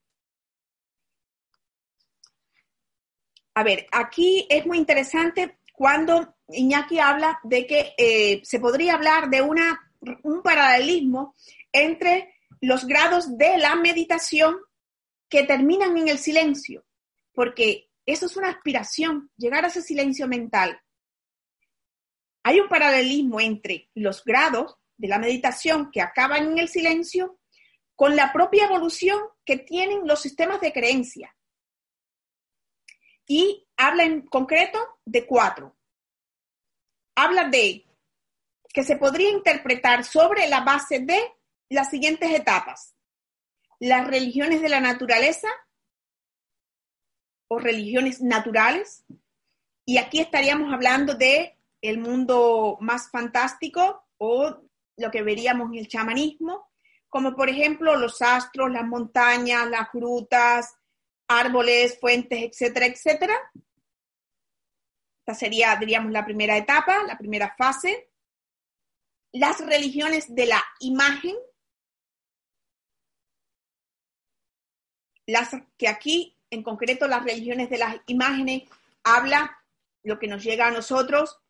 A ver, aquí es muy interesante cuando Iñaki habla de que eh, se podría hablar de una, un paralelismo entre los grados de la meditación que terminan en el silencio, porque eso es una aspiración, llegar a ese silencio mental. Hay un paralelismo entre los grados de la meditación que acaban en el silencio con la propia evolución que tienen los sistemas de creencia y habla en concreto de cuatro. habla de que se podría interpretar sobre la base de las siguientes etapas. Las religiones de la naturaleza o religiones naturales. Y aquí estaríamos hablando de el mundo más fantástico o lo que veríamos en el chamanismo, como por ejemplo los astros, las montañas, las frutas, árboles, fuentes, etcétera, etcétera. Esta sería, diríamos, la primera etapa, la primera fase. Las religiones de la imagen, las que aquí, en concreto, las religiones de las imágenes, habla lo que nos llega a nosotros,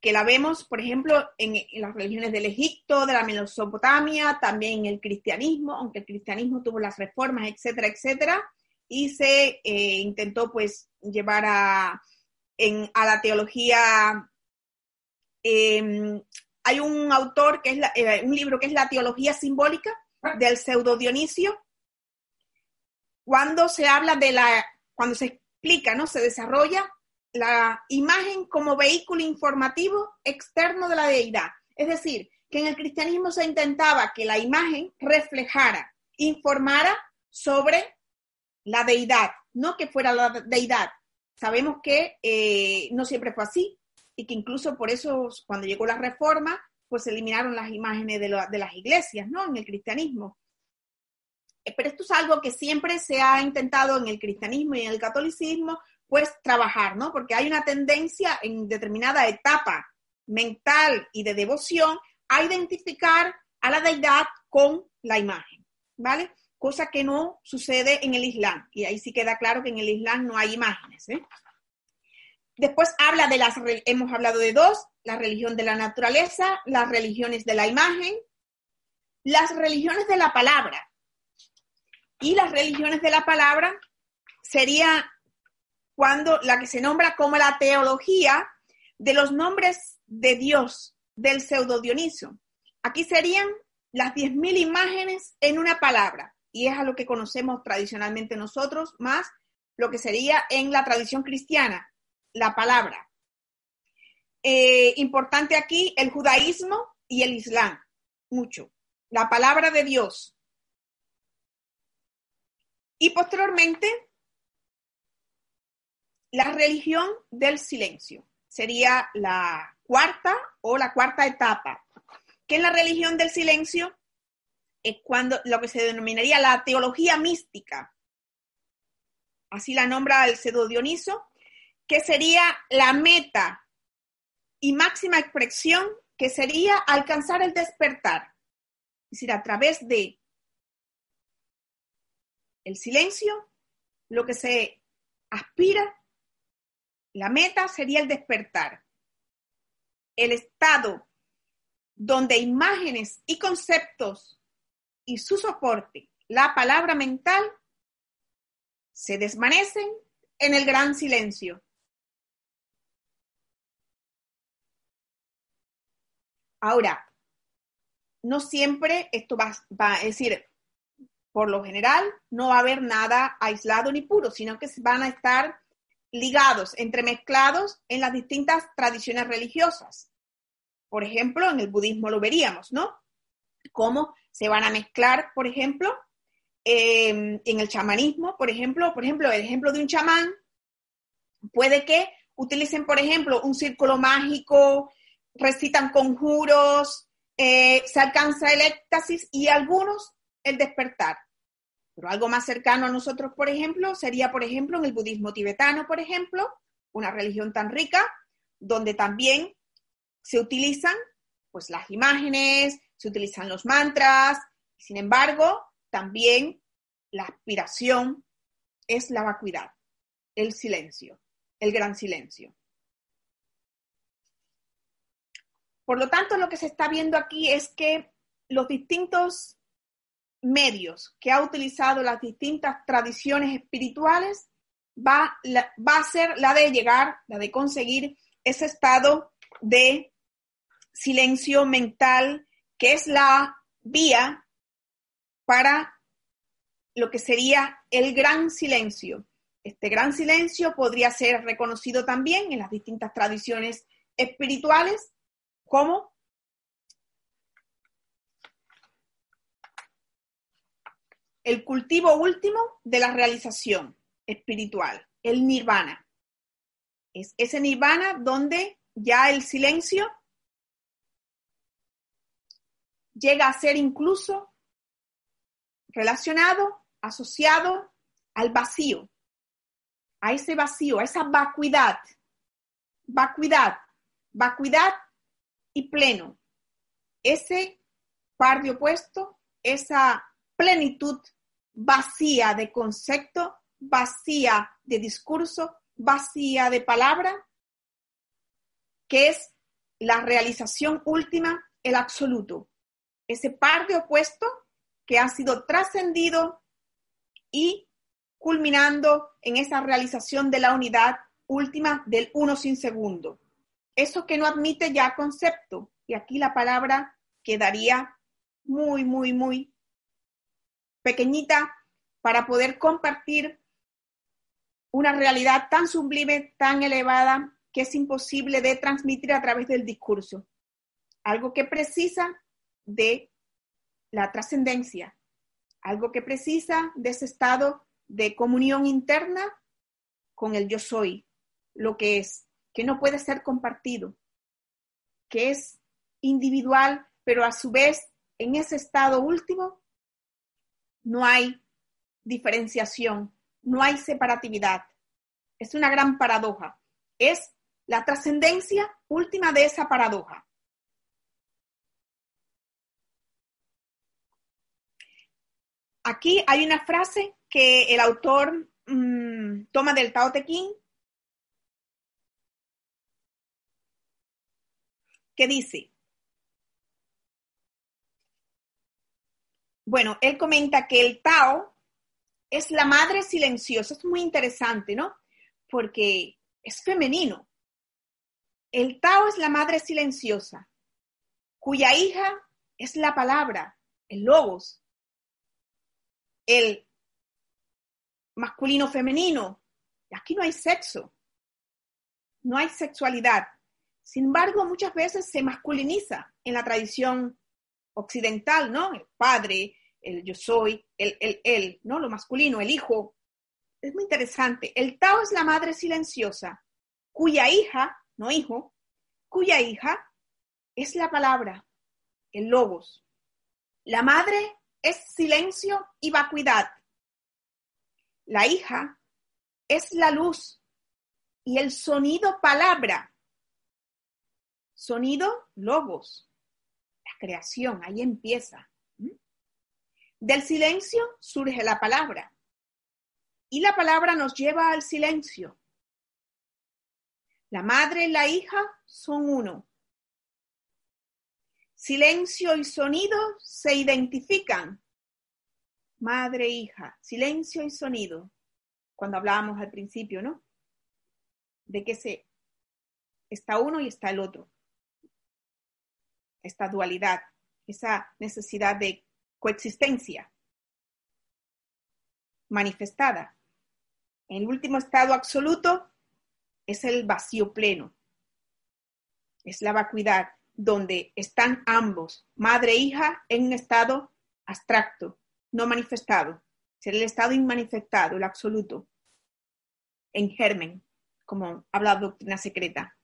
que la vemos, por ejemplo, en, las religiones del Egipto, de la Mesopotamia, también en el cristianismo, aunque el cristianismo tuvo las reformas, etcétera, etcétera, y se eh, intentó pues llevar a, a la teología. Em, hay un autor que es eh, un libro que es La teología simbólica del pseudo Dionisio. Cuando se habla de la, cuando se explica, ¿no? Se desarrolla la imagen como vehículo informativo externo de la deidad. Es decir, que en el cristianismo se intentaba que la imagen reflejara, informara sobre la deidad, no que fuera la deidad. Sabemos que eh, no siempre fue así y que incluso por eso cuando llegó la reforma, pues se eliminaron las imágenes de, de las iglesias, ¿no? En el cristianismo. Eh, pero esto es algo que siempre se ha intentado en el cristianismo y en el catolicismo pues trabajar, ¿no? Porque hay una tendencia en determinada etapa mental y de devoción a identificar a la deidad con la imagen, ¿vale? Cosa que no sucede en el Islam. Y ahí sí queda claro que en el Islam no hay imágenes. ¿eh? Después habla de las, hemos hablado de dos, la religión de la naturaleza, las religiones de la imagen, las religiones de la palabra. Y las religiones de la palabra sería cuando la que se nombra como la teología de los nombres de Dios del pseudo Dioniso. Aquí serían las 10.000 imágenes en una palabra, y es a lo que conocemos tradicionalmente nosotros, más lo que sería en la tradición cristiana, la palabra. Eh, importante aquí el judaísmo y el islam, mucho. La palabra de Dios. Y posteriormente la religión del silencio sería la cuarta o la cuarta etapa, que en la religión del silencio es cuando lo que se denominaría la teología mística, así la nombra el Cedo Dioniso, que sería la meta y máxima expresión que sería alcanzar el despertar, es decir, a través de el silencio, lo que se aspira la meta sería el despertar. El estado donde imágenes y conceptos y su soporte, la palabra mental, se desvanecen en el gran silencio. Ahora, no siempre esto va, va, a decir, por lo general, no va a haber nada aislado ni puro, sino que van a estar ligados, entremezclados en las distintas tradiciones religiosas. Por ejemplo, en el budismo lo veríamos, ¿no? Cómo se van a mezclar, por ejemplo, em, en el chamanismo, por ejemplo, por ejemplo, el ejemplo de un chamán, puede que utilicen, por ejemplo, un círculo mágico, recitan conjuros, eh, se alcanza el éxtasis y algunos el despertar. Pero algo más cercano a nosotros, por ejemplo, sería, por ejemplo, en el budismo tibetano, por ejemplo, una religión tan rica, donde también se utilizan pues las imágenes, se utilizan los mantras, sin embargo, también la aspiración es la vacuidad, el silencio, el gran silencio. Por lo tanto, lo que se está viendo aquí es que los distintos medios que ha utilizado las distintas tradiciones espirituales va, va a ser la de llegar, la de conseguir ese estado de silencio mental, que es la vía para lo que sería el gran silencio. Este gran silencio podría ser reconocido también en las distintas tradiciones espirituales como el cultivo último de la realización espiritual, el nirvana. Es ese nirvana donde ya el silencio llega a ser incluso relacionado, asociado al vacío, a ese vacío, a esa vacuidad, vacuidad, vacuidad y pleno. Ese par de opuesto, esa plenitud vacía de concepto, vacía de discurso, vacía de palabra, que es la realización última, el absoluto. Ese par de opuesto que ha sido trascendido y culminando en esa realización de la unidad última del uno sin segundo. Eso que no admite ya concepto. Y aquí la palabra quedaría muy, muy, muy pequeñita para poder compartir una realidad tan sublime, tan elevada, que es imposible de transmitir a través del discurso. Algo que precisa de la trascendencia, algo que precisa de ese estado de comunión interna con el yo soy, lo que es, que no puede ser compartido, que es individual, pero a su vez en ese estado último no hay diferenciación, no hay separatividad. Es una gran paradoja. Es la trascendencia última de esa paradoja. Aquí hay una frase que el autor mmm, toma del Tao Te Ching que dice, bueno, él comenta que el Tao es la madre silenciosa. es muy interesante, ¿no? Porque es femenino. El Tao es la madre silenciosa, cuya hija es la palabra, el logos, el masculino femenino. Aquí no hay sexo, no hay sexualidad. Sin embargo, muchas veces se masculiniza en la tradición occidental, ¿no? El padre, el yo soy, el, el, el, ¿no? Lo masculino, el hijo. Es muy interesante. El Tao es la madre silenciosa, cuya hija, no hijo, cuya hija es la palabra, el logos. La madre es silencio y vacuidad. La hija es la luz y el sonido palabra. Sonido logos. La creación, ahí empieza. Del silencio surge la palabra. Y la palabra nos lleva al silencio. La madre y la hija son uno. Silencio y sonido se identifican. Madre e hija, silencio y sonido. Cuando hablábamos al principio, ¿no? De que se está uno y está el otro. Esta dualidad, esa necesidad de coexistencia manifestada. En el último estado absoluto es el vacío pleno, es la vacuidad, donde están ambos, madre e hija, en un estado abstracto, no manifestado. Sería el estado inmanifestado, el absoluto, en germen, como habla la doctrina secreta.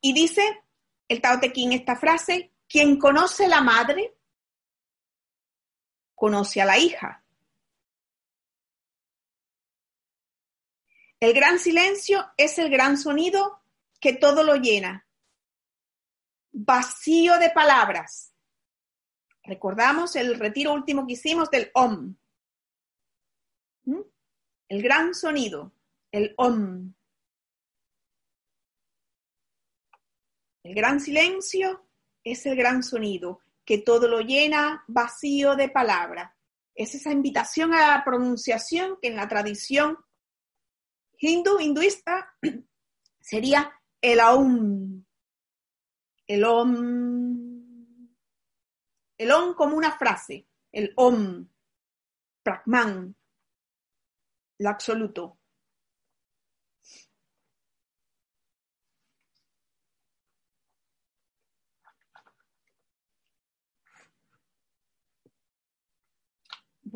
Y dice el Tao Te Ching esta frase, quien conoce la madre, conoce a la hija. El gran silencio es el gran sonido que todo lo llena. Vacío de palabras. Recordamos el retiro último que hicimos del OM. ¿Mm? El gran sonido, el OM. El gran silencio es el gran sonido que todo lo llena vacío de palabra. Es esa invitación a la pronunciación que en la tradición hindú, hinduista, sería el aum. El om. El om como una frase. El om. Pragman. Lo absoluto.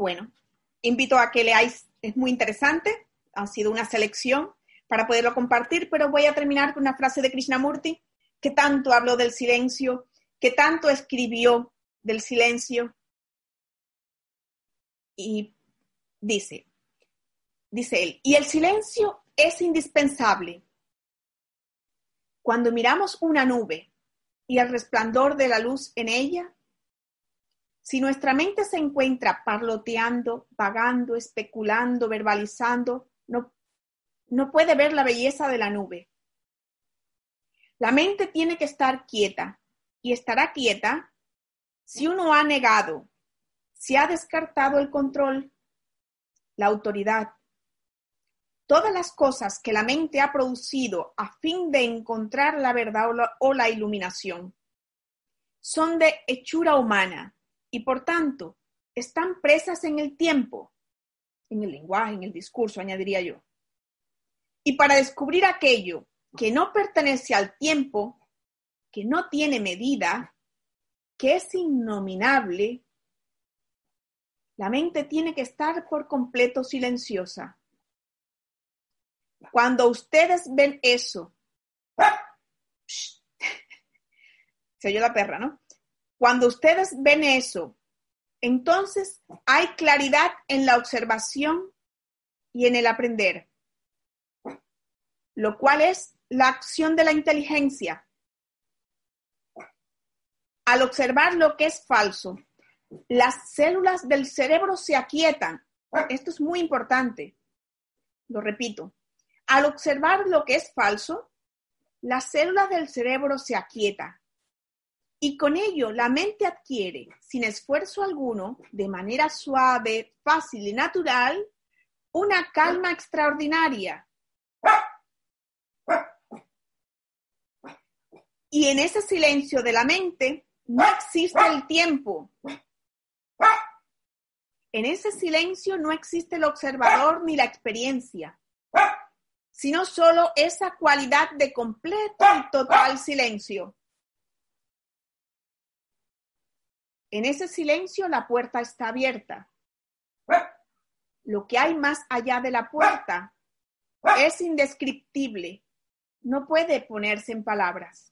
Bueno, invito a que leáis, es muy interesante, ha sido una selección para poderlo compartir, pero voy a terminar con una frase de Krishnamurti que tanto habló del silencio, que tanto escribió del silencio. Y dice, dice él, y el silencio es indispensable. Cuando miramos una nube y el resplandor de la luz en ella, si nuestra mente se encuentra parloteando, vagando, especulando, verbalizando, no no puede ver la belleza de la nube. La mente tiene que estar quieta y estará quieta si uno ha negado, si ha descartado el control, la autoridad, todas las cosas que la mente ha producido a fin de encontrar la verdad o la, iluminación son de hechura humana y por tanto están presas en el tiempo, en el lenguaje, en el discurso, añadiría yo. Y para descubrir aquello que no pertenece al tiempo, que no tiene medida, que es innominable, la mente tiene que estar por completo silenciosa. Cuando ustedes ven eso, se oyó la perra, ¿no? Cuando ustedes ven eso, entonces hay claridad en la observación y en el aprender lo cual es la acción de la inteligencia. Al observar lo que es falso, las células del cerebro se aquietan. Esto es muy importante. Lo repito. Al observar lo que es falso, las células del cerebro se aquietan. Y con ello la mente adquiere, sin esfuerzo alguno, de manera suave, fácil y natural, una calma extraordinaria Y en ese silencio de la mente no existe el tiempo. En ese silencio no existe el observador ni la experiencia, sino solo esa cualidad de completo y total silencio. En ese silencio la puerta está abierta. Lo que hay más allá de la puerta es indescriptible, no puede ponerse en palabras.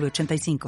85